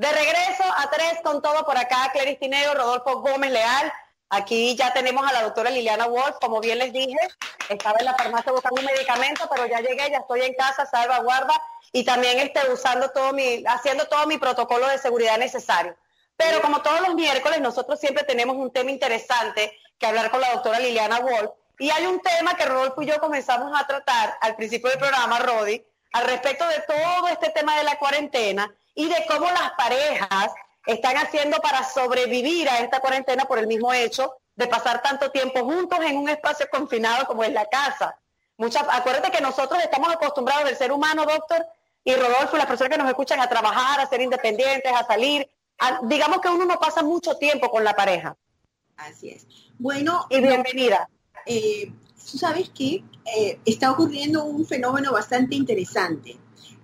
De regreso a tres con todo por acá, Clarice Tineo, Rodolfo Gómez Leal. Aquí ya tenemos a la doctora Liliana Wolf, como bien les dije, estaba en la farmacia buscando un medicamento, pero ya llegué, ya estoy en casa, salvaguarda, y también estoy usando todo mi, haciendo todo mi protocolo de seguridad necesario. Pero como todos los miércoles, nosotros siempre tenemos un tema interesante que hablar con la doctora Liliana Wolf. Y hay un tema que Rodolfo y yo comenzamos a tratar al principio del programa, Rodi, al respecto de todo este tema de la cuarentena y de cómo las parejas están haciendo para sobrevivir a esta cuarentena por el mismo hecho de pasar tanto tiempo juntos en un espacio confinado como es la casa. Muchas, acuérdate que nosotros estamos acostumbrados del ser humano, doctor, y Rodolfo, las personas que nos escuchan a trabajar, a ser independientes, a salir. digamos que uno no pasa mucho tiempo con la pareja. Así es. Bueno. Y bienvenida. Eh, sabes que eh, está ocurriendo un fenómeno bastante interesante.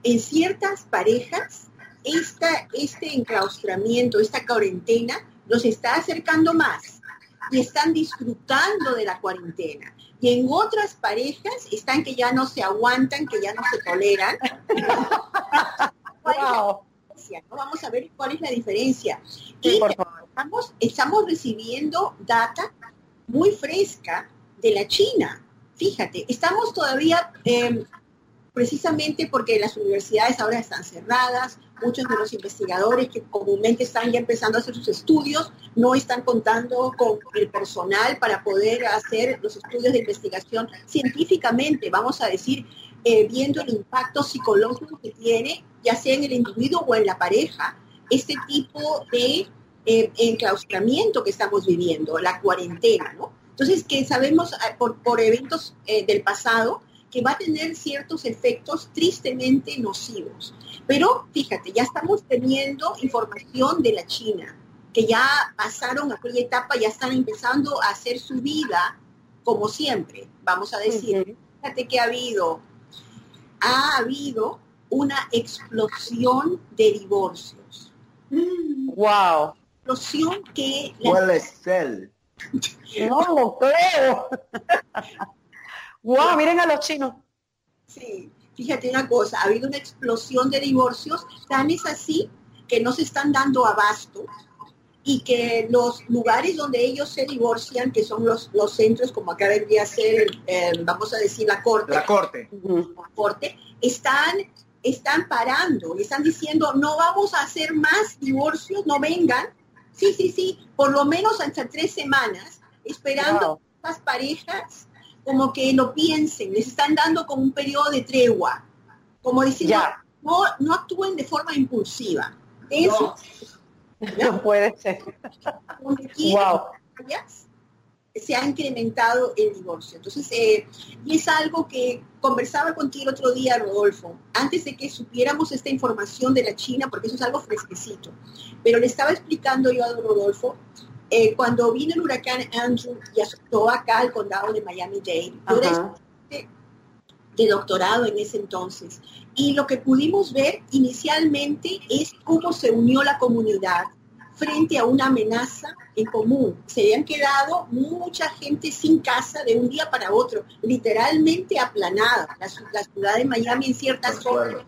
En ciertas parejas este enclaustramiento, esta cuarentena, los está acercando más y están disfrutando de la cuarentena. Y en otras parejas están que ya no se aguantan, que ya no se toleran. Vamos a ver cuál es la diferencia. y Estamos, estamos recibiendo data muy fresca de la China. Fíjate, estamos todavía eh, precisamente porque las universidades ahora están cerradas, muchos de los investigadores que comúnmente están ya empezando a hacer sus estudios no están contando con el personal para poder hacer los estudios de investigación científicamente, vamos a decir, eh, viendo el impacto psicológico que tiene, ya sea en el individuo o en la pareja, este tipo de eh, enclaustramiento que estamos viviendo, la cuarentena. Entonces, que sabemos ah, por, por eventos eh, del pasado que va a tener ciertos efectos tristemente nocivos. Pero fíjate, ya estamos teniendo información de la China, que ya pasaron aquella etapa, ya están empezando a hacer su vida como siempre, vamos a decir. Fíjate que ha habido, ha habido una explosión de divorcios. Wow. Explosión que... ¿Cuál es él? No lo creo. ¡Wow! Miren a los chinos. Sí, fíjate una cosa, ha habido una explosión de divorcios, tan es así que no se están dando abasto y que los lugares donde ellos se divorcian, que son los, los centros, como acá debería ser, eh, vamos a decir, la corte. La corte. La corte, están, están parando y están diciendo, no vamos a hacer más divorcios, no vengan. Sí, sí, sí, por lo menos hasta tres semanas, esperando las parejas como que lo piensen, les están dando como un periodo de tregua, como diciendo, no, no actúen de forma impulsiva. Eso no, puede ser. wow. Se ha incrementado el divorcio. Entonces, eh, y es algo que conversaba contigo el otro día, Rodolfo, antes de que supiéramos esta información de la China, porque eso es algo fresquecito. Pero le estaba explicando yo a Rodolfo eh, cuando vino el huracán Andrew y azotó acá al condado de Miami-Dade, yo de doctorado en ese entonces. Y lo que pudimos ver inicialmente es cómo se unió la comunidad frente a una amenaza en común. Se habían quedado mucha gente sin casa de un día para otro, literalmente aplanada. La, ciudad de Miami en ciertas zonas,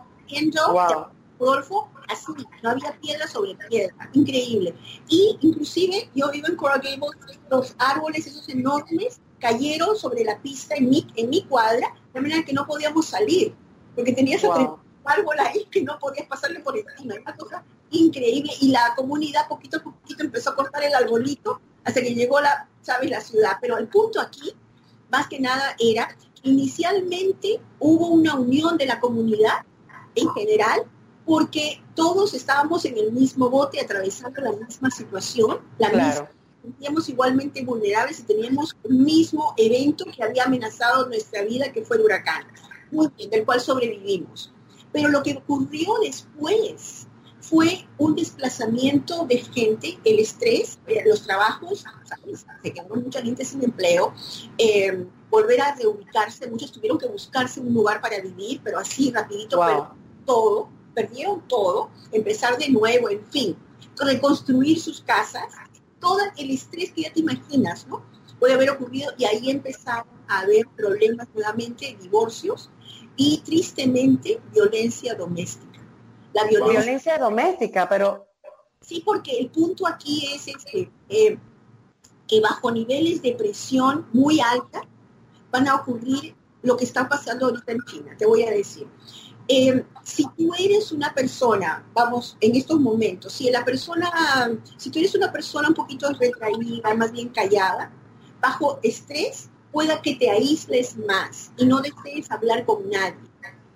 wow. Rodolfo, así, no había piedra sobre piedra, increíble. Y inclusive yo vivo en Coral Gables, los árboles esos enormes cayeron sobre la pista en mi, en mi cuadra, de manera que no podíamos salir, porque tenías wow. árbol ahí que no podías pasarle por encima, una cosa increíble. Y la comunidad poquito a poquito empezó a cortar el arbolito hasta que llegó la, sabes, la ciudad. Pero el punto aquí, más que nada, era inicialmente hubo una unión de la comunidad en general porque todos estábamos en el mismo bote atravesando la misma situación, la misma sentíamos igualmente vulnerables y teníamos un mismo evento que había amenazado nuestra vida, que fue el huracán, del cual sobrevivimos. Pero lo que ocurrió después fue un desplazamiento de gente, el estrés, eh, los trabajos, se quedó mucha gente sin empleo, eh, volver a reubicarse, muchos tuvieron que buscarse un lugar para vivir, pero así rapidito, pero todo, perdieron todo, empezar de nuevo, en fin, reconstruir sus casas, todo el estrés que ya te imaginas, ¿no? Puede haber ocurrido y ahí empezaron a haber problemas nuevamente, divorcios y tristemente violencia doméstica. La violencia, doméstica, pero Sí, porque el punto aquí es este, eh, que bajo niveles de presión muy alta van a ocurrir lo que está pasando ahorita en China. Te voy a decir. Eh, si tú eres una persona, vamos, en estos momentos, si la persona, si tú eres una persona un poquito retraída, más bien callada, bajo estrés, pueda que te aísles más y no desees hablar con nadie.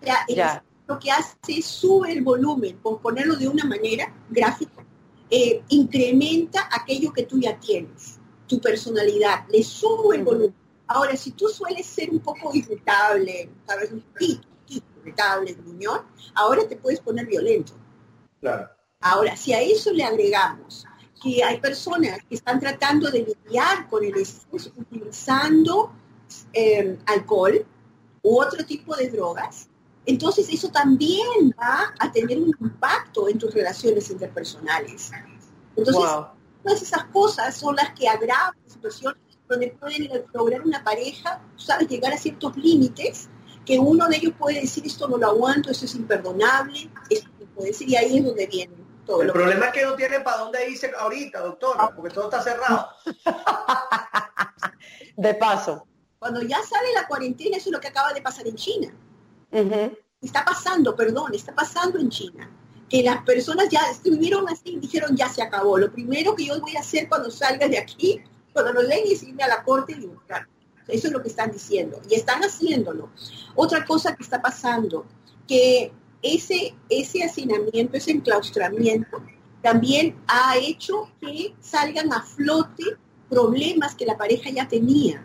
O sea, lo que hace es sube el volumen, por ponerlo de una manera gráfica, eh, incrementa aquello que tú ya tienes, tu personalidad, le sube el volumen. Ahora, si tú sueles ser un poco irritable, sabes, un poquito, irritable, gruñón, ahora te puedes poner violento. Claro. Ahora, si a eso le agregamos que hay personas que están tratando de lidiar con el estrés utilizando eh, alcohol u otro tipo de drogas, entonces eso también va a tener un impacto en tus relaciones interpersonales. Entonces, todas esas cosas son las que agravan la situación donde pueden lograr una pareja, sabes, llegar a ciertos límites que uno de ellos puede decir esto no lo aguanto, esto es imperdonable, esto puede decir, y ahí es donde viene todo. El problema es que no tienen para dónde irse ahorita, doctora, ah. porque todo está cerrado. de paso. Cuando ya sale la cuarentena, eso es lo que acaba de pasar en China. Está pasando, perdón, está pasando en China. Que las personas ya estuvieron así y dijeron ya se acabó. Lo primero que yo voy a hacer cuando salga de aquí, cuando nos leen, es irme a la corte y buscar. Eso es lo que están diciendo y están haciéndolo. Otra cosa que está pasando, que ese, ese hacinamiento, ese enclaustramiento, también ha hecho que salgan a flote problemas que la pareja ya tenía.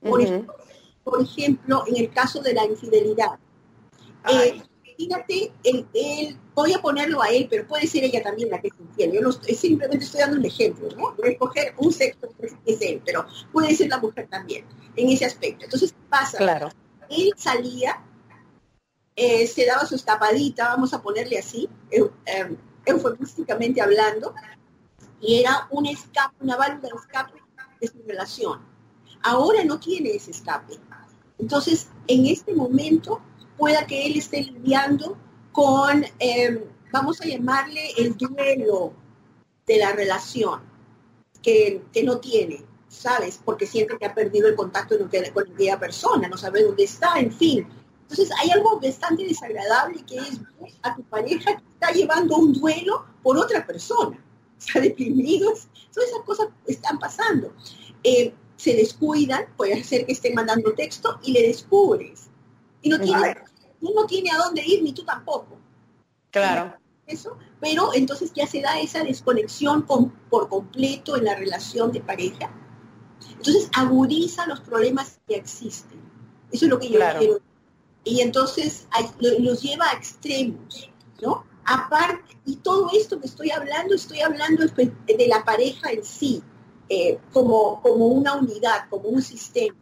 Por, ejemplo, por ejemplo, en el caso de la infidelidad. Eh, fíjate, el, voy a ponerlo a él, pero puede ser ella también la que es infiel. Yo no simplemente estoy dando un ejemplo, ¿no? Voy a escoger un sexo que es él, pero puede ser la mujer también, en ese aspecto. Entonces, pasa. Claro. Él salía, eh, se daba su tapadita, vamos a ponerle así, eh, eufemísticamente hablando, y era un escape, una válvula de escape de su relación. Ahora no tiene ese escape. Entonces, en este momento, pueda que él esté lidiando con, em, vamos a llamarle el duelo de la relación que, no tiene, ¿sabes? Porque siente que ha perdido el contacto con aquella persona, no sabe dónde está, en fin. Entonces hay algo bastante desagradable que es a tu pareja que está llevando un duelo por otra persona. Está deprimido. Todas esas cosas están pasando. Eh, se descuidan, puede ser que esté mandando texto y le descubres. Y no tiene no tiene a dónde ir, ni tú tampoco. Claro. Eso, pero entonces ya se da esa desconexión por completo en la relación de pareja. Entonces agudiza los problemas que existen. Eso es lo que yo quiero. Y entonces los lleva a extremos, ¿no? Aparte, y todo esto que estoy hablando, estoy hablando de la pareja en sí, eh, como, como una unidad, como un sistema.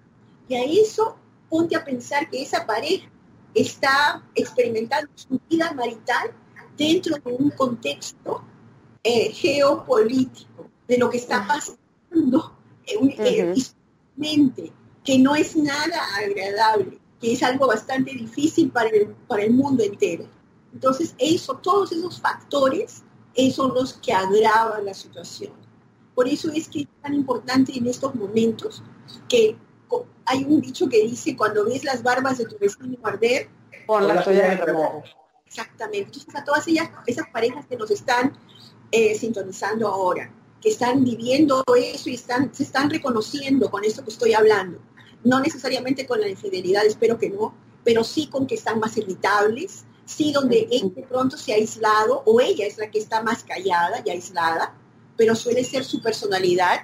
Y a eso ponte a pensar que esa pareja está experimentando su vida marital dentro de un contexto eh, geopolítico, de lo que está pasando eh, que no es nada agradable, que es algo bastante difícil para el, para el mundo entero. Entonces, eso, todos esos factores son los que agravan la situación. Por eso es que es tan importante en estos momentos que hay un dicho que dice, cuando ves las barbas de tu vecino arder, por la tuya de remojo. Exactamente. Entonces, a todas ellas, esas parejas que nos están eh, sintonizando ahora, que están viviendo eso y están, se están reconociendo con esto que estoy hablando. No necesariamente con la infidelidad, espero que no, pero sí con que están más irritables, sí donde él de pronto se ha aislado, o ella es la que está más callada y aislada, pero suele ser su personalidad.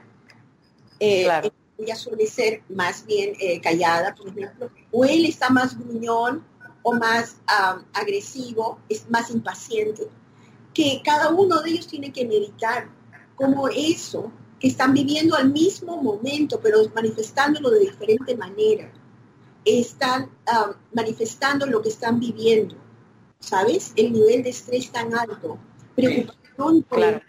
Eh, claro ella suele ser más bien eh, callada, por ejemplo, o él está más gruñón o más agresivo, es más impaciente, que cada uno de ellos tiene que meditar como eso que están viviendo al mismo momento, pero manifestándolo de diferente manera, están manifestando lo que están viviendo, ¿sabes? El nivel de estrés tan alto, preocupación por claro.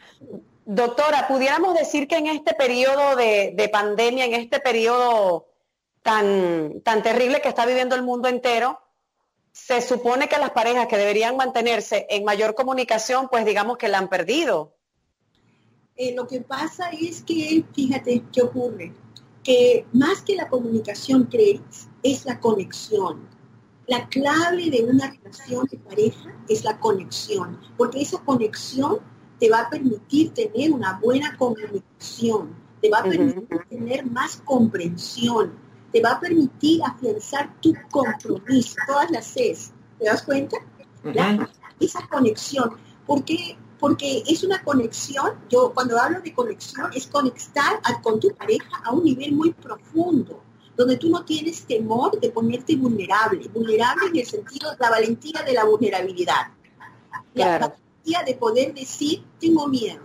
Doctora, pudiéramos decir que en este periodo de, pandemia, en este periodo tan, tan terrible que está viviendo el mundo entero, se supone que las parejas que deberían mantenerse en mayor comunicación, pues digamos que la han perdido. Eh, lo que pasa es que, fíjate, ¿qué ocurre? Que más que la comunicación, crees, es la conexión. La clave de una relación de pareja es la conexión, porque esa conexión te va a permitir tener una buena comunicación, te va a permitir tener más comprensión, te va a permitir afianzar tu compromiso, todas las Cs. ¿Te das cuenta? esa conexión. porque Porque es una conexión, yo cuando hablo de conexión, es conectar con tu pareja a un nivel muy profundo, donde tú no tienes temor de ponerte vulnerable, vulnerable en el sentido de la valentía de la vulnerabilidad. Valentía de poder decir, tengo miedo.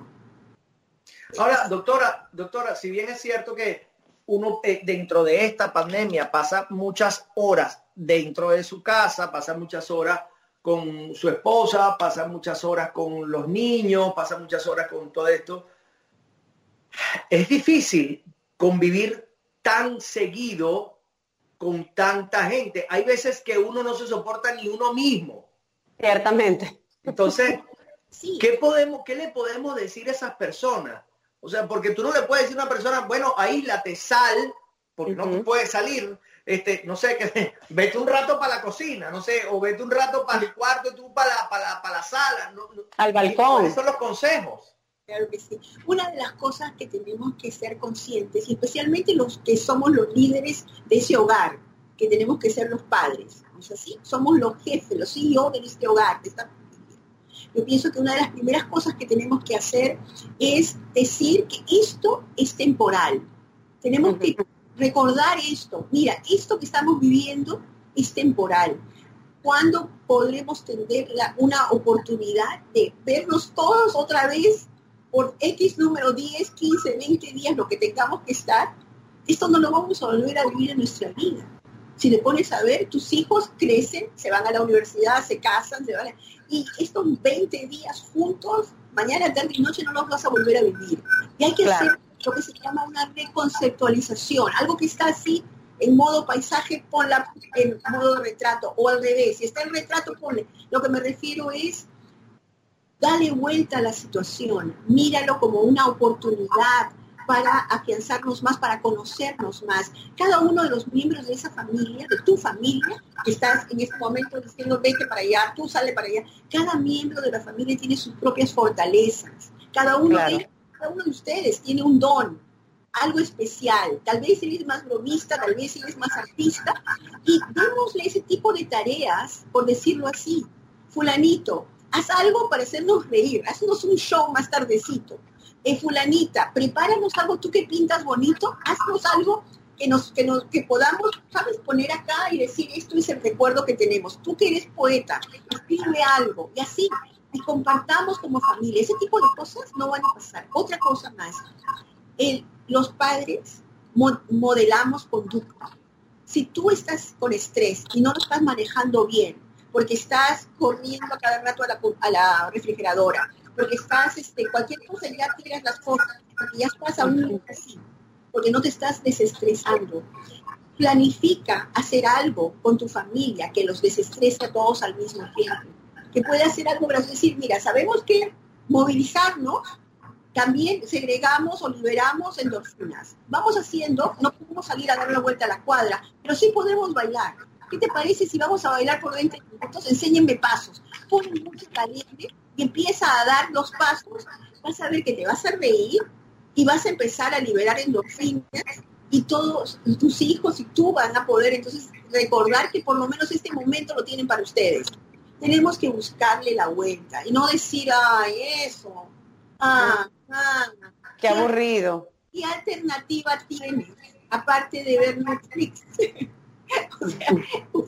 Ahora, doctora, doctora, si bien es cierto que uno eh, dentro de esta pandemia pasa muchas horas dentro de su casa, pasa muchas horas con su esposa, pasa muchas horas con los niños, pasa muchas horas con todo esto. Es difícil convivir tan seguido con tanta gente. Hay veces que uno no se soporta ni uno mismo. Ciertamente. Entonces, ¿qué, podemos, ¿qué le podemos decir a esas personas? O sea, porque tú no le puedes decir a una persona, bueno, aíslate, sal, porque no puedes salir, este, no sé, que vete un rato para la cocina, no sé, o vete un rato para el cuarto, tú para la, para para la sala. Al balcón. Esos son los consejos. Claro que sí. Una de las cosas que tenemos que ser conscientes, y especialmente los que somos los líderes de ese hogar, que tenemos que ser los padres, ¿no es así? Somos los jefes, los CEO de este hogar, de esta yo pienso que una de las primeras cosas que tenemos que hacer es decir que esto es temporal. Tenemos que recordar esto. Mira, esto que estamos viviendo es temporal. ¿Cuándo podremos tener una oportunidad de vernos todos otra vez por X número 10, 15, 20 días, lo que tengamos que estar? Esto no lo vamos a volver a vivir en nuestra vida. Si le pones a ver, tus hijos crecen, se van a la universidad, se casan, se van y estos 20 días juntos, mañana, tarde y noche no los vas a volver a vivir. Y hay que hacer lo que se llama una reconceptualización, algo que está así en modo paisaje, ponla en modo retrato, o al revés, si está en retrato, ponle. Lo que me refiero es, dale vuelta a la situación, míralo como una oportunidad para afianzarnos más, para conocernos más. Cada uno de los miembros de esa familia, de tu familia, que estás en este momento diciendo vete para allá, tú sale para allá, cada miembro de la familia tiene sus propias fortalezas. Cada uno de cada uno de ustedes tiene un don, algo especial. Tal vez él es más bromista, tal vez él es más artista. Y démosle ese tipo de tareas, por decirlo así. Fulanito, haz algo para hacernos reír, haznos un show más tardecito. Eh, fulanita, prepáranos algo, tú que pintas bonito, haznos algo que nos, que nos, que podamos, sabes, poner acá y decir esto es el recuerdo que tenemos. Tú que eres poeta, escribe algo. Y así y compartamos como familia. Ese tipo de cosas no van a pasar. Otra cosa más, los padres modelamos conducta. Si tú estás con estrés y no lo estás manejando bien, porque estás corriendo a cada rato a la, refrigeradora, porque estás, este, cualquier cosa ya tiras las cosas, porque ya estás un así, porque no te estás desestresando. Planifica hacer algo con tu familia que los desestrese a todos al mismo tiempo que puede hacer algo Es decir, mira, sabemos que movilizarnos también segregamos o liberamos endorfinas. Vamos haciendo, no podemos salir a dar una vuelta a la cuadra, pero sí podemos bailar. ¿Qué te parece si vamos a bailar por 20 minutos? Enséñenme pasos. Pon música caliente y empieza a dar los pasos. Vas a ver que te vas a reír y vas a empezar a liberar endorfinas y todos tus hijos y tú van a poder entonces recordar que por lo menos este momento lo tienen para ustedes tenemos que buscarle la vuelta y no decir, ay, eso, ah, ah, qué aburrido. ¿Qué alternativa tienes? Aparte de ver Netflix. o sea,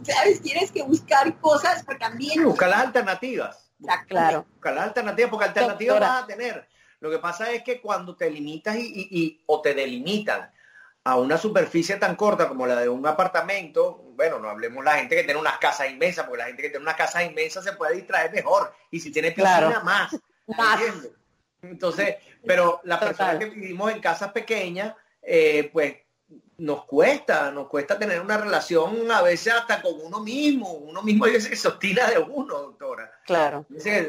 ¿sabes? Tienes que buscar cosas que también... Buscar las alternativas. Claro. Buscar las alternativas, porque alternativas vas a tener. Lo que pasa es que cuando te limitas y, y, o te delimitan a una superficie tan corta como la de un apartamento, bueno, no hablemos la gente que tiene unas casas inmensas, porque la gente que tiene unas casas inmensas se puede distraer mejor. Y si tiene piscina, más. Entonces, pero las personas que vivimos en casas pequeñas, eh, pues nos cuesta, nos cuesta tener una relación a veces hasta con uno mismo, uno mismo a veces se obstina de uno, doctora. Claro. Dice,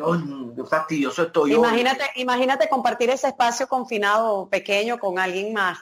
fastidioso estoy imagínate, Imagínate compartir ese espacio confinado pequeño con alguien más.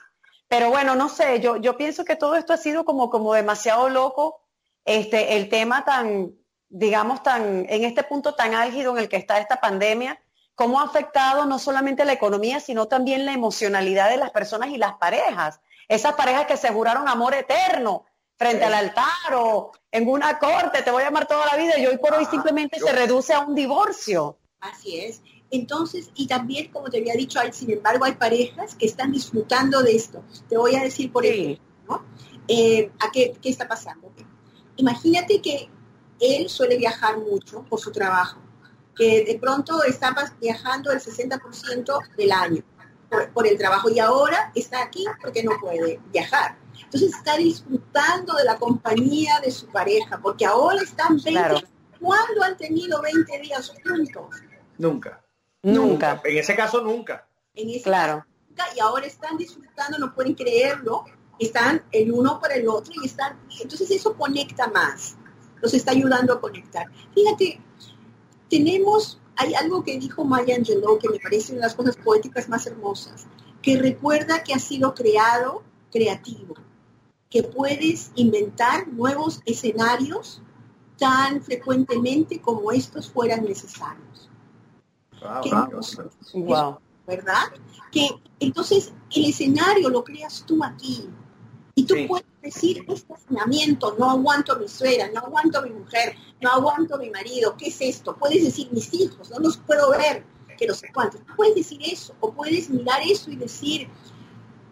Pero bueno, no sé, yo, yo pienso que todo esto ha sido como, como demasiado loco, este, el tema tan, digamos, tan, en este punto tan álgido en el que está esta pandemia, cómo ha afectado no solamente la economía, sino también la emocionalidad de las personas y las parejas esas parejas que se juraron amor eterno frente al altar o en una corte, te voy a amar toda la vida y hoy por hoy simplemente se reduce a un divorcio. Así es. Entonces, y también, como te había dicho, hay, sin embargo, hay parejas que están disfrutando de esto. Te voy a decir por ejemplo, ¿no? Eh, ¿a qué, qué está pasando? Imagínate que él suele viajar mucho por su trabajo, que de pronto está viajando el 60% del año por, el trabajo y ahora está aquí porque no puede viajar. Entonces está disfrutando de la compañía de su pareja, porque ahora están 20. ¿Cuándo han tenido 20 días juntos? Nunca. Nunca. En ese caso, nunca. En ese claro. y ahora están disfrutando, no pueden creerlo, están el uno para el otro y están, entonces eso conecta más, los está ayudando a conectar. Fíjate, tenemos hay algo que dijo Maya Angelou que me parece una de las cosas poéticas más hermosas, que recuerda que has sido creado creativo, que puedes inventar nuevos escenarios tan frecuentemente como estos fueran necesarios. Wow, ¿Verdad? Que entonces el escenario lo creas tú aquí, y tú puedes decir, este no aguanto a mi suegra, no aguanto a mi mujer, no aguanto a mi marido, ¿qué es esto? Puedes decir, mis hijos, no los puedo ver, que no sé cuántos. puedes decir eso, o puedes mirar eso y decir,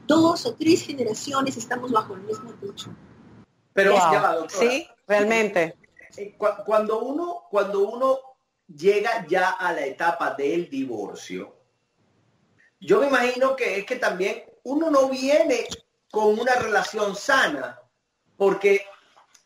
dos o tres generaciones estamos bajo el mismo techo. Pero sí, realmente. Eh, cuando uno, cuando uno llega ya a la etapa del divorcio, yo me imagino que es que también uno no viene con una relación sana. Porque,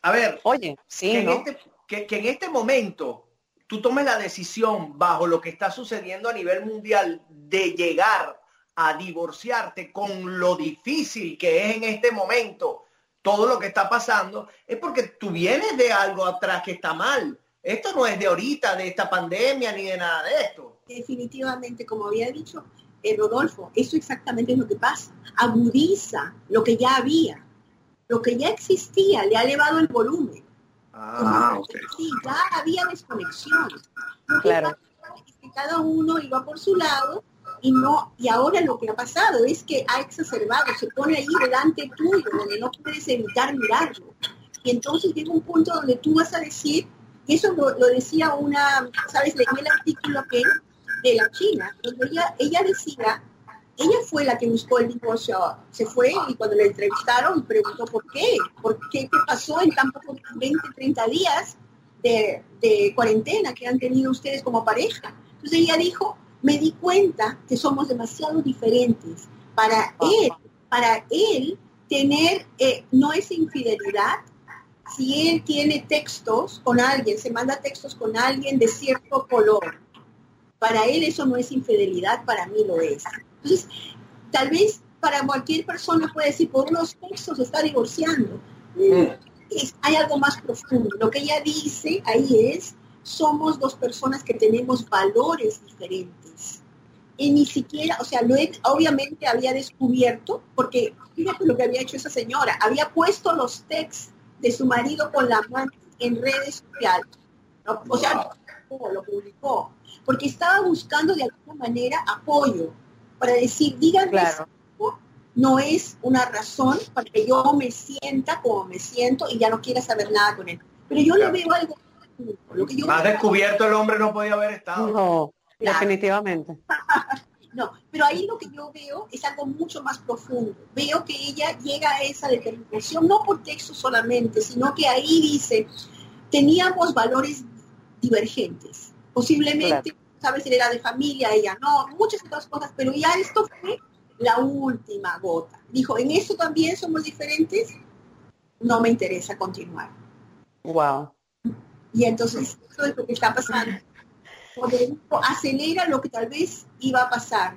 a ver, oye, sí, en este, que, en este momento tú tomes la decisión bajo lo que está sucediendo a nivel mundial de llegar a divorciarte con lo difícil que es en este momento todo lo que está pasando, es porque tú vienes de algo atrás que está mal. Esto no es de ahorita, de esta pandemia, ni de nada de esto. Definitivamente, como había dicho, eh, Rodolfo, eso exactamente es lo que pasa. Agudiza lo que ya había. Lo que ya existía le ha elevado el volumen. Ah, Sí, ya había desconexión. claro. que cada uno iba por su lado y no y ahora lo que ha pasado es que ha exacerbado, se pone ahí delante tuyo, donde no puedes evitar mirarlo. Y entonces llega un punto donde tú vas a decir, y eso lo, lo decía una, ¿sabes? Leí el artículo que de la China, donde ella, ella decía, ella fue la que buscó el divorcio, se fue y cuando le entrevistaron preguntó por qué, por qué, qué pasó en tan pocos 20, 30 días de, de cuarentena que han tenido ustedes como pareja. Entonces ella dijo, me di cuenta que somos demasiado diferentes. Para él, para él tener eh, no es infidelidad si él tiene textos con alguien, se manda textos con alguien de cierto color, para él eso no es infidelidad, para mí lo es. Entonces, tal vez para cualquier persona puede decir, por unos textos se está divorciando. Mm. hay algo más profundo. Lo que ella dice ahí es, somos dos personas que tenemos valores diferentes. Y ni siquiera, o sea, lo obviamente había descubierto, porque fíjate lo que había hecho esa señora, había puesto los textos de su marido con la mano en redes sociales. O sea, lo publicó porque estaba buscando de alguna manera apoyo para decir, díganme, no es una razón para que yo me sienta como me siento y ya no quiera saber nada con él. Pero yo le veo algo. Lo que yo Más descubierto el hombre no podía haber estado. No, definitivamente. no, pero ahí lo que yo veo es algo mucho más profundo. Veo que ella llega a esa determinación, no por texto solamente, sino que ahí dice, teníamos valores divergentes Posiblemente, sabes, él era de familia, ella no, muchas otras cosas, pero ya esto fue la última gota. Dijo, en esto también somos diferentes, no me interesa continuar. Wow. Y entonces, eso es lo que está pasando. Porque acelera lo que tal vez iba a pasar.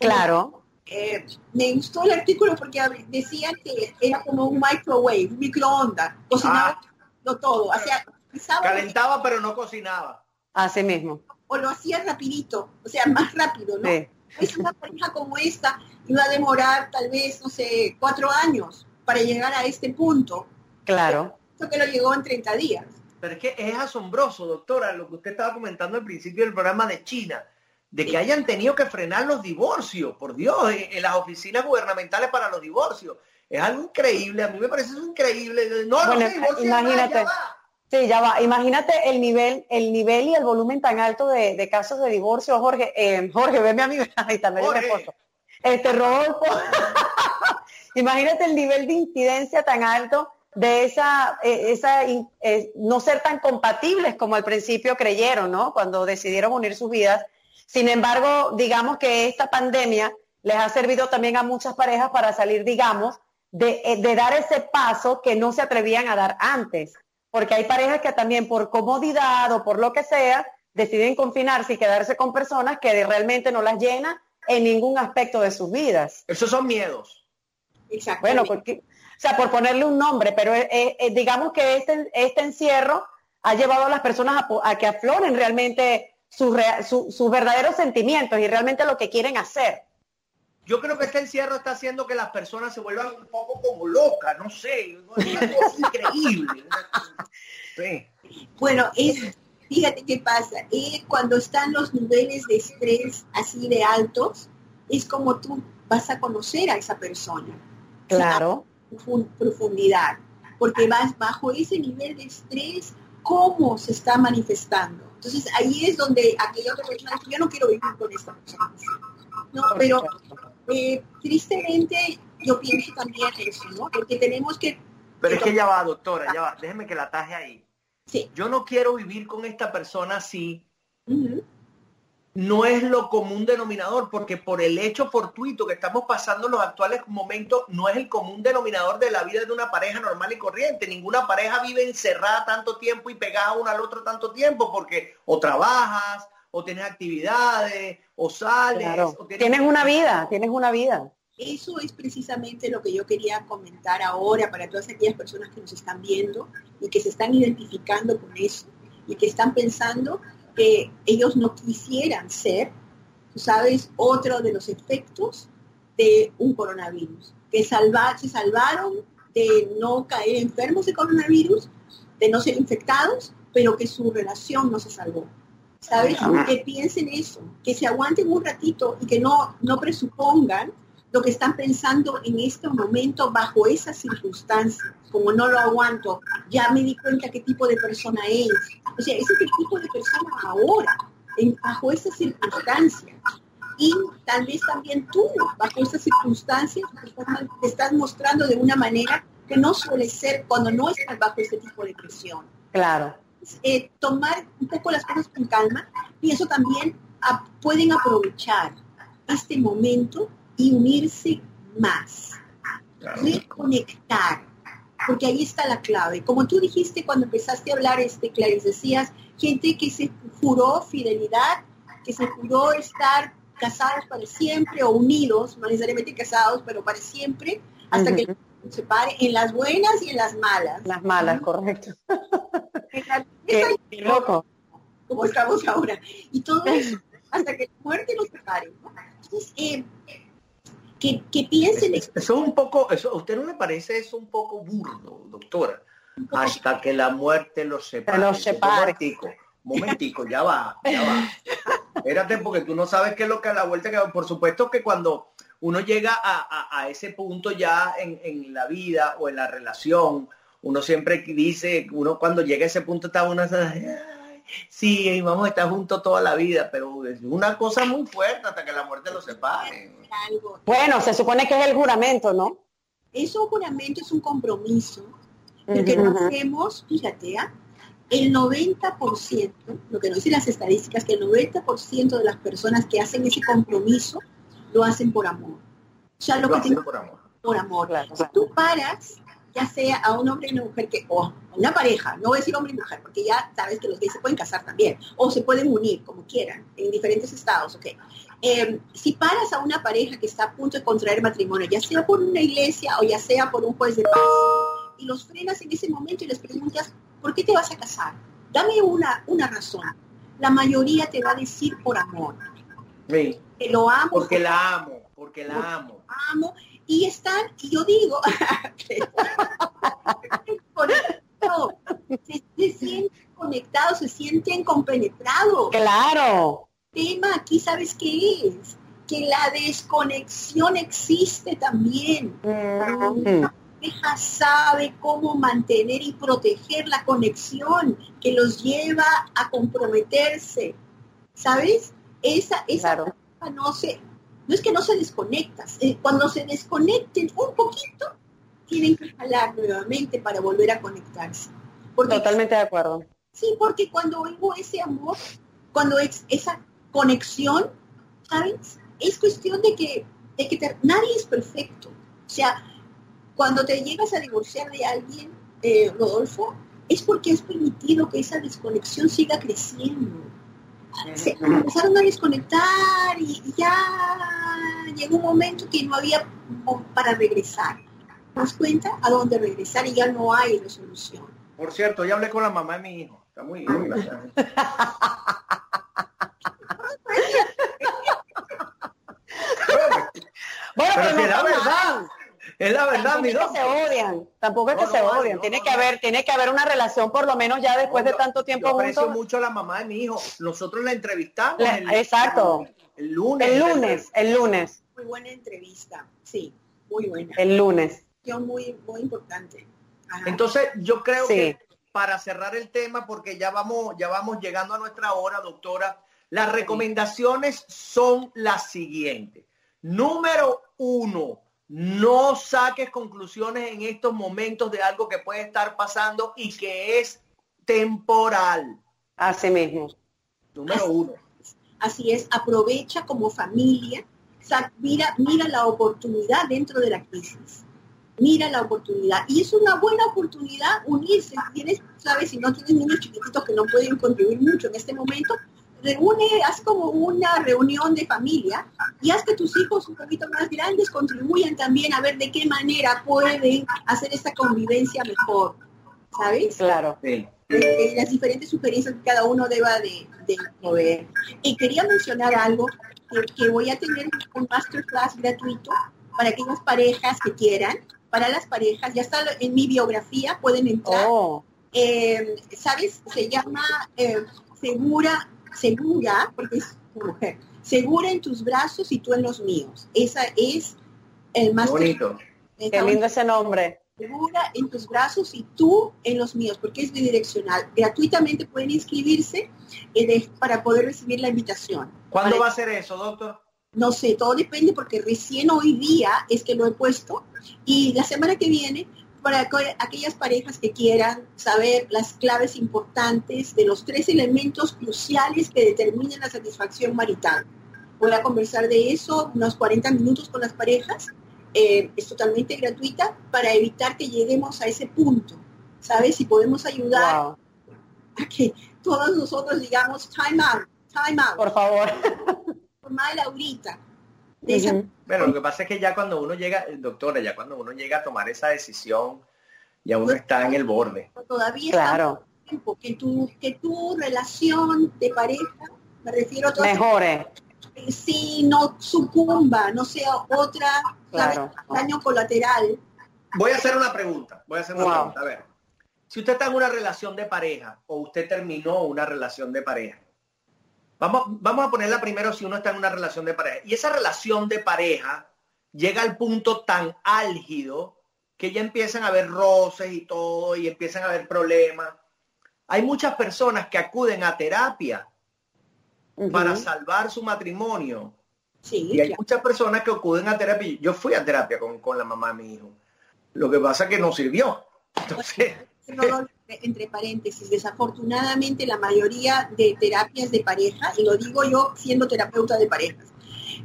Claro, eh, me gustó el artículo porque decían que era como un microwave, un microondas, cocinaba ah. todo, hacía, calentaba pero no cocinaba. Así mismo. O lo hacía rapidito, o sea, más rápido, ¿no? Es una pareja como esta iba a demorar tal vez, no sé, cuatro años para llegar a este punto. Claro. Esto que lo llegó en 30 días. Pero es que es asombroso, doctora, lo que usted estaba comentando al principio del programa de China, de que hayan tenido que frenar los divorcios, por Dios, en, las oficinas gubernamentales para los divorcios. Es algo increíble, a mí me parece eso increíble. No, no imagínate. Sí, ya va. Imagínate el nivel, el nivel y el volumen tan alto de, casos de divorcio, Jorge. Eh, Jorge, venme a mí, ahí Este Rodolfo. Imagínate el nivel de incidencia tan alto de esa, eh, esa eh, no ser tan compatibles como al principio creyeron, ¿no? Cuando decidieron unir sus vidas. Sin embargo, digamos que esta pandemia les ha servido también a muchas parejas para salir, digamos, de, eh, de dar ese paso que no se atrevían a dar antes. Porque hay parejas que también por comodidad o por lo que sea, deciden confinarse y quedarse con personas que realmente no las llenan en ningún aspecto de sus vidas. Esos son miedos. Exacto. Bueno, porque, o sea, por ponerle un nombre, pero eh, eh, eh, digamos que este, este encierro ha llevado a las personas a, que afloren realmente sus, verdaderos sentimientos y realmente lo que quieren hacer. Yo creo que este encierro está haciendo que las personas se vuelvan un poco como locas, no sé, es una cosa increíble. Bueno, fíjate qué pasa, cuando están los niveles de estrés así de altos, es como tú vas a conocer a esa persona. Claro. Profundidad, porque vas bajo ese nivel de estrés, cómo se está manifestando. Entonces ahí es donde aquella otra persona dice, yo no quiero vivir con esta persona. No, pero eh, tristemente yo pienso también eso, ¿no? Porque tenemos que... Pero es que ya va, doctora, ya va, déjeme que la taje ahí. Sí. Yo no quiero vivir con esta persona así no es lo común denominador, porque por el hecho fortuito que estamos pasando en los actuales momentos, no es el común denominador de la vida de una pareja normal y corriente. Ninguna pareja vive encerrada tanto tiempo y pegada una al otro tanto tiempo, porque o trabajas, o tienes actividades, o sales. O tienes... una vida, tienes una vida. Eso es precisamente lo que yo quería comentar ahora para todas aquellas personas que nos están viendo y que se están identificando con eso y que están pensando que ellos no quisieran ser, tú sabes, otro de los efectos de un coronavirus, que salvar, se salvaron de no caer enfermos de coronavirus, de no ser infectados, pero que su relación no se salvó. ¿Sabes? Que piensen eso, que se aguanten un ratito y que no, no presupongan lo que están pensando en este momento bajo esas circunstancias. Como no lo aguanto, ya me di cuenta qué tipo de persona es. O sea, ese es el tipo de persona ahora, en, bajo esas circunstancias. Y tal vez también tú, bajo esas circunstancias, te estás mostrando de una manera que no suele ser cuando no estás bajo ese tipo de presión. Claro. Eh, tomar un poco las cosas con calma y eso también pueden aprovechar este momento y unirse más, reconectar, porque ahí está la clave. Como tú dijiste cuando empezaste a hablar, este, Clarice, decías, gente que se juró fidelidad, que se juró estar casados para siempre o unidos, no necesariamente casados, pero para siempre, hasta que se pare en las buenas y en las malas. Las malas, correcto. Qué, loco. Como estamos ahora. Y todo eso, hasta que la muerte nos separe. Entonces, eh, que, piensen. Eso es un poco, eso, ¿a usted no le parece eso un poco burdo, doctora? Hasta que la muerte los separe. Los separe. Momentico, momentico, ya va, ya va. Espérate, porque tú no sabes qué es lo que a la vuelta que por supuesto que cuando uno llega a, ese punto ya en, en, la vida o en la relación, uno siempre dice, uno cuando llega a ese punto está uno sí, vamos a estar juntos toda la vida, pero es una cosa muy fuerte hasta que la muerte los separe. Bueno, se supone que es el juramento, ¿no? Es un juramento, es un compromiso. Lo que hacemos, fíjate, ¿ah? el 90%, lo que nos dicen las estadísticas, que el 90% de las personas que hacen ese compromiso lo hacen por amor. O sea, lo, que hacen por amor. Por amor. Si tú paras ya sea a un hombre y una mujer que, o una pareja, no voy a decir hombre y mujer, porque ya sabes que los gays se pueden casar también, o se pueden unir como quieran, en diferentes estados, ok. Eh, si paras a una pareja que está a punto de contraer matrimonio, ya sea por una iglesia o ya sea por un juez de paz, y los frenas en ese momento y les preguntas, ¿por qué te vas a casar? Dame una, una razón. La mayoría te va a decir por amor. Sí. Que lo amo. Porque la amo, porque la amo. amo. Y están, y yo digo, se, se sienten conectados, se sienten compenetrados. Claro. tema aquí, ¿sabes qué es? Que la desconexión existe también. Mm. La pareja sabe cómo mantener y proteger la conexión que los lleva a comprometerse. ¿Sabes? Esa, esa Claro. no se, no es que no se desconecta. eh, Cuando se desconecten un poquito, tienen que jalar nuevamente para volver a conectarse. Porque Totalmente de acuerdo. Sí, porque cuando hubo ese amor, cuando es esa conexión, ¿sabes? Es cuestión de que, de que te- nadie es perfecto. O sea, cuando te llegas a divorciar de alguien, eh, Rodolfo, es porque has permitido que esa desconexión siga creciendo. Se empezaron a desconectar y ya llegó un momento que no había para regresar. ¿Te das cuenta? A dónde regresar y ya no hay resolución. Por cierto, ya hablé con la mamá de mi hijo. Está muy bien. Bueno, Pero pero, si no es la verdad. Es la verdad, Tampoco mi es que se odian, tampoco es que No, se odian, no, tiene no, que no. haber, tiene que haber una relación por lo menos ya después de Yo- tanto tiempo yo aprecio juntos. mucho a la mamá de mi hijo. Nosotros la entrevistamos. La- el, exacto. El lunes. El lunes, el lunes, Muy buena entrevista, sí, muy buena. el lunes. Muy, muy importante. Ajá. Entonces, yo creo Sí. que para cerrar el tema, porque ya vamos, ya vamos llegando a nuestra hora, doctora, las recomendaciones son las siguientes. Número uno, no saques conclusiones en estos momentos de algo que puede estar pasando y que es temporal. Así mismo. Número uno. Así es, aprovecha como familia, mira, mira la oportunidad dentro de la crisis. Mira la oportunidad. Y es una buena oportunidad unirse. Si tienes, sabes, si no tienes niños chiquititos que no pueden contribuir mucho en este momento, reúne, haz como una reunión de familia y haz que tus hijos un poquito más grandes contribuyan también a ver de qué manera pueden hacer esta convivencia mejor. ¿Sabes? Claro. Sí. eh, las diferentes sugerencias que cada uno deba de, de proveer. Y quería mencionar algo, que, que voy a tener un masterclass gratuito para aquellas parejas que quieran, para las parejas, ya está en mi biografía, pueden entrar. Oh, Eh, ¿Sabes? Se llama eh, Segura, Segura, porque es mujer, Segura en tus brazos y tú en los míos. Esa es el masterclass. bonito. qué lindo ese nombre. segura en tus brazos y tú en los míos, porque es bidireccional. Gratuitamente pueden inscribirse eh, para poder recibir la invitación. ¿Cuándo va a ser eso, doctor? No sé, todo depende porque recién hoy día es que lo he puesto y la semana que viene para que- aquellas parejas que quieran saber las claves importantes de los tres elementos cruciales que determinan la satisfacción marital. Voy a conversar de eso unos 40 minutos con las parejas. Eh, es totalmente gratuita para evitar que lleguemos a ese punto. ¿Sabes? Si podemos ayudar Wow. a que todos nosotros digamos time out, time out, Por favor. ahorita. De esa Ujú. Bueno, lo que pasa es que ya cuando uno llega, eh, doctora, ya cuando uno llega a tomar esa decisión, ya uno está en el borde. todavía Claro. está tiempo que tu que tu relación de pareja me refiero a todo Mejore. si no sucumba no sea otra. Claro. daño colateral Voy a hacer una pregunta. Voy a hacer una Wow. pregunta. A ver, si usted está en una relación de pareja o usted terminó una relación de pareja, vamos, vamos a ponerla primero si uno está en una relación de pareja. Y esa relación de pareja llega al punto tan álgido que ya empiezan a haber roces y todo y empiezan a haber problemas. Hay muchas personas que acuden a terapia para salvar su matrimonio. sí Y hay claro. muchas personas que acuden a terapia. Yo fui a terapia con, con la mamá de mi hijo. Lo que pasa es que no sirvió. Entonces, entre paréntesis, desafortunadamente la mayoría de terapias de pareja, y lo digo yo siendo terapeuta de parejas,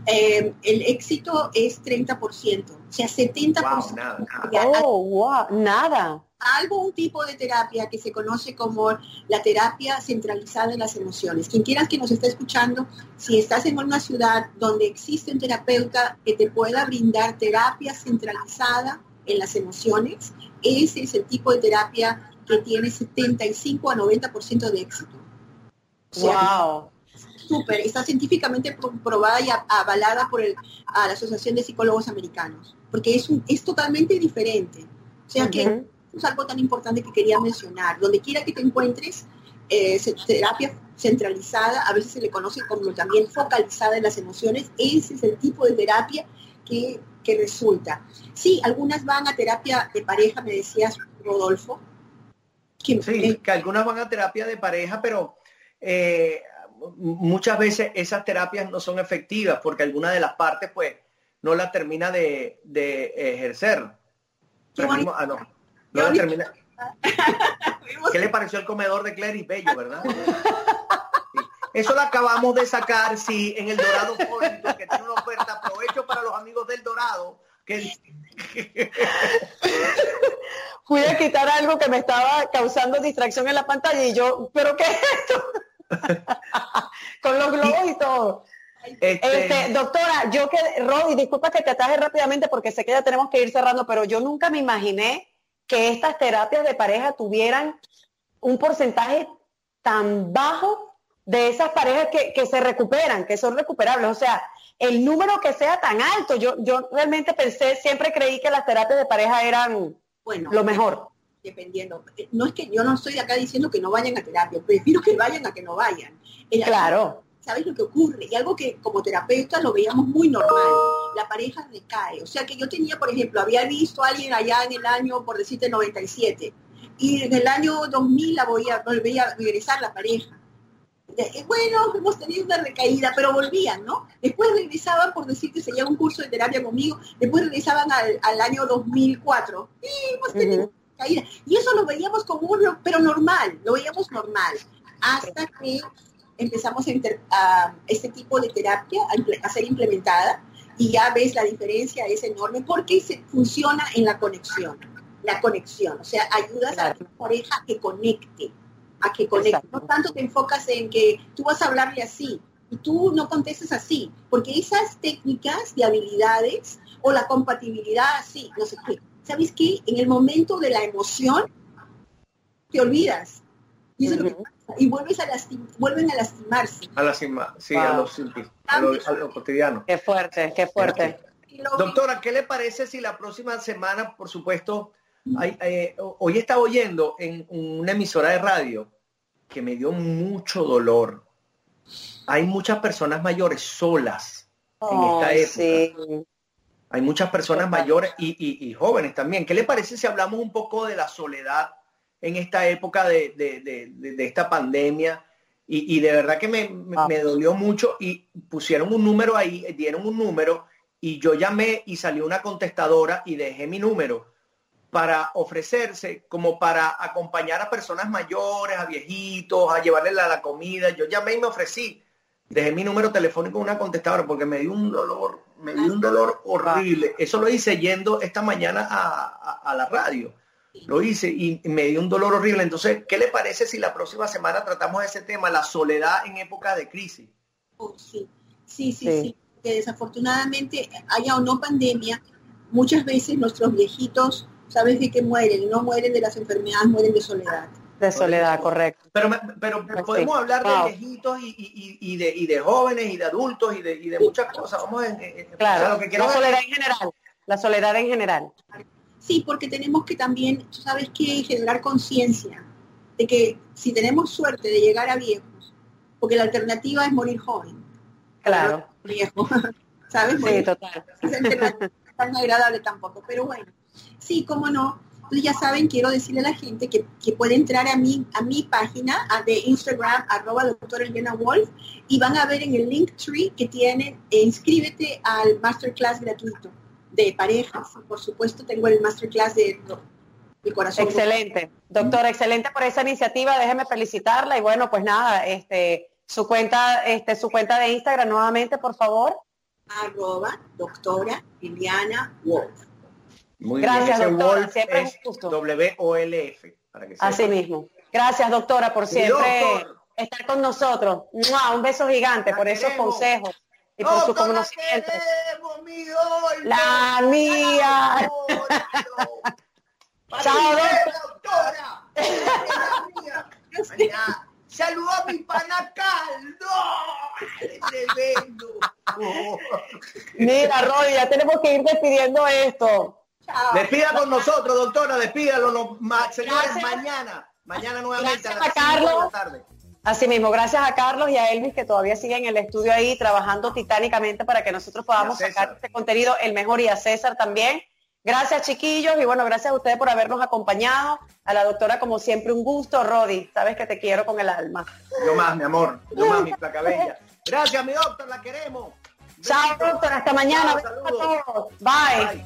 Eh, el éxito es 30%, o sea, 70%. nada, Oh, wow, nada. Algo, un tipo de terapia que se conoce como la terapia centralizada en las emociones. Quien quieras que nos esté escuchando, si estás en una ciudad donde existe un terapeuta que te pueda brindar terapia centralizada en las emociones, ese es el tipo de terapia que tiene 75 a 90% de éxito. wow. Súper, está científicamente probada y avalada por el, a la Asociación de Psicólogos Americanos, porque es, un, es totalmente diferente. O sea que es algo tan importante que quería mencionar. Donde quiera que te encuentres, eh, terapia centralizada, a veces se le conoce como también focalizada en las emociones, ese es el tipo de terapia que, que resulta. Sí, algunas van a terapia de pareja, me decías, Rodolfo. Sí, que algunas van a terapia de pareja, pero eh, muchas veces esas terapias no son efectivas porque alguna de las partes pues no la termina de, ejercer. Ah, no, no la termina. ¿Qué le pareció el comedor de Clary Bello, verdad? Eso lo acabamos de sacar, sí, en el Dorado que tiene una oferta. Aprovecho para los amigos del Dorado. Que... Fui a quitar algo que me estaba causando distracción en la pantalla y yo, ¿pero qué es esto? Con los globos y todo. Este, este... doctora, yo que, Rodi, disculpa que te ataje rápidamente porque sé que ya tenemos que ir cerrando, pero yo nunca me imaginé que estas terapias de pareja tuvieran un porcentaje tan bajo de esas parejas que, que, se recuperan, que son recuperables. O sea, el número que sea tan alto. Yo, yo realmente pensé, siempre creí que las terapias de pareja eran bueno, lo mejor dependiendo. Eh, no es que yo no estoy acá diciendo que no vayan a terapia, prefiero que vayan a que no vayan. claro. ¿Sabes lo que ocurre? Y algo que como terapeuta lo veíamos muy normal. La pareja recae. O sea que yo tenía, por ejemplo, había visto a alguien allá en el año, por decirte, 97. Y en el año 2000 la voy a, volví a regresar la pareja. Eh, bueno, hemos tenido una recaída, pero volvían, ¿no? Después regresaban, por decir que seguían un curso de terapia conmigo, después regresaban al, año 2004. Y hemos tenido y eso lo veíamos como un, pero normal, lo veíamos normal, hasta que empezamos a, este tipo de terapia a, ser implementada y ya ves la diferencia es enorme porque se funciona en la conexión, la conexión, o sea, ayudas a tu pareja a que conecte, a que conecte. No tanto te enfocas en que tú vas a hablarle así y tú no contestes así, porque esas técnicas de habilidades o la compatibilidad así, no sé qué, ¿sabes qué? En el momento de la emoción, te olvidas. Y, vuelves a vuelven a lastimarse. A lastimar, sí, a, lo, a, cotidiano. Qué fuerte, qué fuerte. Doctora, ¿qué le parece si la próxima semana, por supuesto, eh, hoy estaba oyendo en una emisora de radio que me dio mucho dolor. Hay muchas personas mayores solas en esta época. Hay muchas personas mayores y, jóvenes también. ¿Qué le parece si hablamos un poco de la soledad en esta época de, esta pandemia? Y, de verdad que me, ah. me, dolió mucho y pusieron un número ahí, dieron un número y yo llamé y salió una contestadora y dejé mi número para ofrecerse como para acompañar a personas mayores, a viejitos, a llevarles la, la comida. Yo llamé y me ofrecí. Dejé mi número telefónico en una contestadora porque me dio un dolor me dio un dolor horrible. Eso lo hice yendo esta mañana a, la radio. Lo hice y me dio un dolor horrible. Entonces, ¿qué le parece si la próxima semana tratamos ese tema, la soledad en época de crisis? Oh, sí. sí, sí, sí, Que desafortunadamente haya o no pandemia, muchas veces nuestros viejitos, ¿sabes de qué mueren? No mueren de las enfermedades, mueren de soledad. De soledad, correcto. Pero, pero podemos hablar de viejitos y, de, y de jóvenes y de adultos y de, de muchas cosas. Vamos en, claro, la soledad en general. La soledad en general. Sí, porque tenemos que también, ¿sabes qué? Generar conciencia de que si tenemos suerte de llegar a viejos, porque la alternativa es morir joven. Claro. Viejo. ¿Sabes? Sí, total. Es tan agradable tampoco, pero bueno. Sí, cómo no entonces ya saben, quiero decirle a la gente que, puede entrar a mi, a mi página de Instagram, arroba doctora Elena Wolf, y van a ver en el link tree que tienen, e inscríbete al masterclass gratuito de parejas. Por supuesto, tengo el masterclass de, de corazón. Excelente. Doctora, excelente por esa iniciativa. Déjeme felicitarla. Y bueno, pues nada, este, su cuenta, este, su cuenta de Instagram nuevamente, por favor. arroba doctora Liliana Wolf. Muy Gracias, bien. doctora. Wolf siempre es W-O-L-F. Así mismo. Gracias, doctora, por siempre estar con nosotros. Un beso gigante por esos consejos y por su conocimiento. La mía. Chao, doctora. Saludos a mi pana Tremendo. Mira, Roy, ya tenemos que ir despidiendo esto. Despida con nosotros, doctora, despídalo, no, señores, mañana. Mañana nuevamente a las Carlos. de la tarde. Así mismo, gracias a Carlos y a Elvis que todavía siguen en el estudio ahí trabajando titánicamente para que nosotros podamos sacar este contenido el mejor y a César también. Gracias chiquillos y bueno, gracias a ustedes por habernos acompañado. A la doctora como siempre un gusto, Rodi. Sabes que te quiero con el alma. Yo más, mi amor. Yo más, mi placa bella. Gracias, mi doctor, la queremos. Chao, doctor. Hasta mañana. Chao, a todos. Bye.